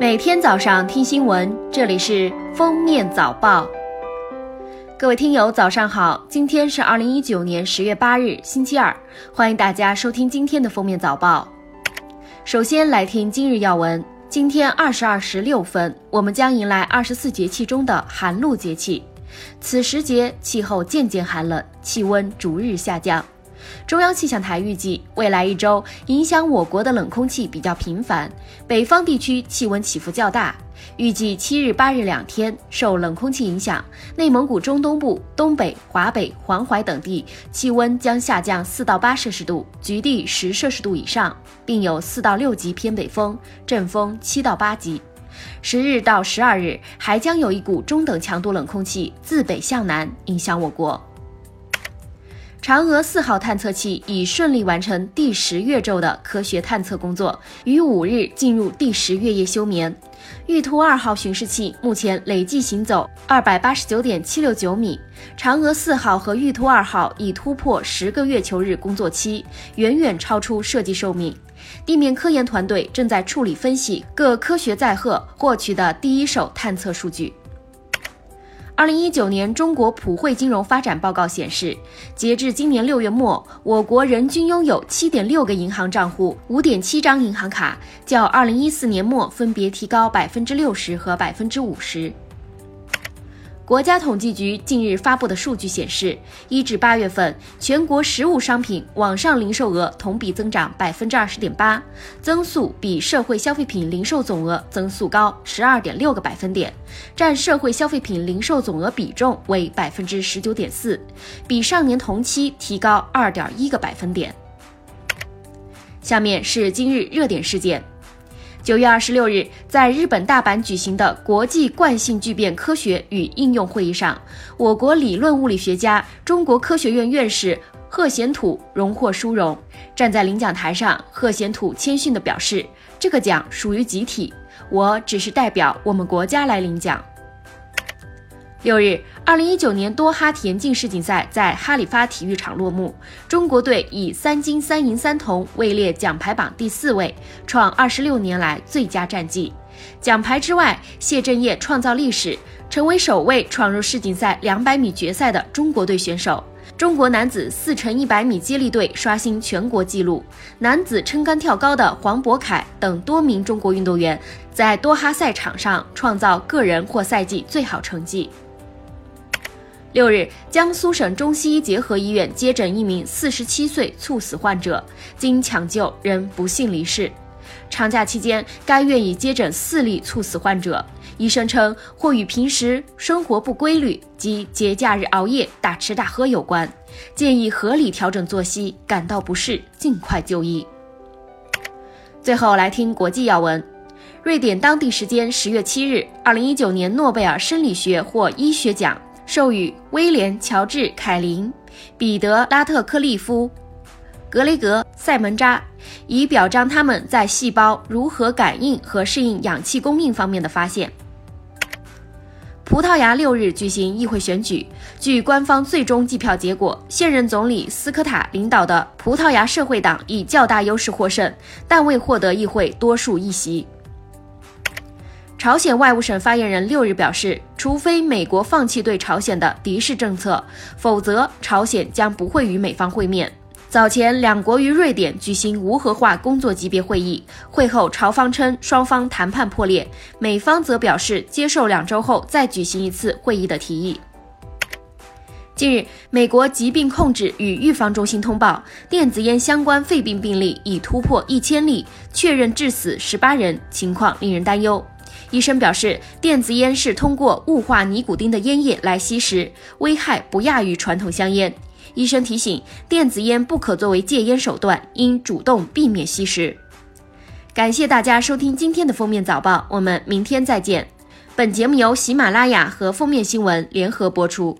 每天早上听新闻，这里是封面早报。各位听友，早上好！今天是二零一九年十月八日，星期二，欢迎大家收听今天的封面早报。首先来听今日要闻。今天二十二时六分，我们将迎来二十四节气中的寒露节气。此时节，气候渐渐寒冷，气温逐日下降。中央气象台预计，未来一周影响我国的冷空气比较频繁，北方地区气温起伏较大。预计七日、八日两天，受冷空气影响，内蒙古中东部、东北、华北、黄淮等地气温将下降四到八摄氏度，局地十摄氏度以上，并有四到六级偏北风，阵风七到八级。十日到十二日，还将有一股中等强度冷空气自北向南影响我国。嫦娥四号探测器已顺利完成第十月昼的科学探测工作，于五日进入第十月夜休眠。玉兔二号巡视器目前累计行走二百八十九点七六九米。嫦娥四号和玉兔二号已突破十个月球日工作期，远远超出设计寿命。地面科研团队正在处理分析各科学载荷获取的第一手探测数据。二零一九年中国普惠金融发展报告显示，截至今年六月末，我国人均拥有七点六个银行账户、五点七张银行卡，较二零一四年末分别提高百分之六十和百分之五十。国家统计局近日发布的数据显示，一至八月份，全国实物商品网上零售额同比增长百分之二十点八，增速比社会消费品零售总额增速高十二点六个百分点，占社会消费品零售总额比重为百分之十九点四，比上年同期提高二点一个百分点。下面是今日热点事件。九月二十六日，在日本大阪举行的国际惯性聚变科学与应用会议上，我国理论物理学家、中国科学院院士贺贤土荣获殊荣。站在领奖台上，贺贤土谦逊地表示：“这个奖属于集体，我只是代表我们国家来领奖。”六日，二零一九年多哈田径世锦赛在哈里发体育场落幕，中国队以三金三银三铜位列奖牌榜第四位，创二十六年来最佳战绩。奖牌之外，谢震业创造历史，成为首位闯入世锦赛两百米决赛的中国队选手。中国男子四乘一百米接力队刷新全国纪录，男子撑杆跳高的黄渤凯等多名中国运动员在多哈赛场上创造个人或赛季最好成绩。六日，江苏省中西医结合医院接诊一名四十七岁猝死患者，经抢救仍不幸离世。长假期间，该院已接诊四例猝死患者，医生称或与平时生活不规律及节假日熬夜、大吃大喝有关，建议合理调整作息，感到不适尽快就医。最后来听国际要闻，瑞典当地时间十月七日，二零一九年诺贝尔生理学或医学奖。授予威廉·乔治·凯林、彼得·拉特克利夫、格雷格·塞门扎，以表彰他们在细胞如何感应和适应氧气供应方面的发现。葡萄牙六日举行议会选举，据官方最终计票结果，现任总理斯科塔领导的葡萄牙社会党以较大优势获胜，但未获得议会多数议席。朝鲜外务省发言人六日表示，除非美国放弃对朝鲜的敌视政策，否则朝鲜将不会与美方会面。早前，两国于瑞典举行无核化工作级别会议，会后朝方称双方谈判破裂，美方则表示接受两周后再举行一次会议的提议。近日，美国疾病控制与预防中心通报，电子烟相关肺病病例已突破一千例，确认致死十八人，情况令人担忧。医生表示，电子烟是通过雾化尼古丁的烟叶来吸食，危害不亚于传统香烟。医生提醒，电子烟不可作为戒烟手段，应主动避免吸食。感谢大家收听今天的封面早报，我们明天再见。本节目由喜马拉雅和封面新闻联合播出。